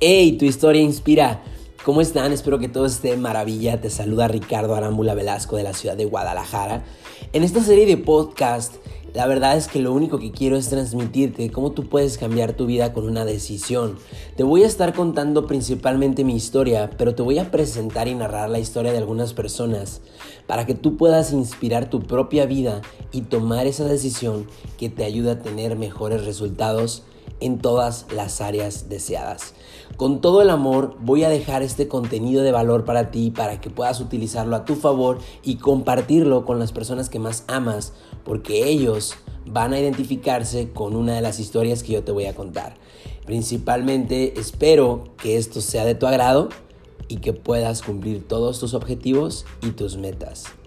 Hey, tu historia inspira. ¿Cómo están? Espero que todo esté maravilla. Te saluda Ricardo Arámbula Velasco de la ciudad de Guadalajara. En esta serie de podcast, la verdad es que lo único que quiero es transmitirte cómo tú puedes cambiar tu vida con una decisión. Te voy a estar contando principalmente mi historia, pero te voy a presentar y narrar la historia de algunas personas para que tú puedas inspirar tu propia vida y tomar esa decisión que te ayuda a tener mejores resultados en todas las áreas deseadas. Con todo el amor voy a dejar este contenido de valor para ti para que puedas utilizarlo a tu favor y compartirlo con las personas que más amas porque ellos van a identificarse con una de las historias que yo te voy a contar. Principalmente espero que esto sea de tu agrado y que puedas cumplir todos tus objetivos y tus metas.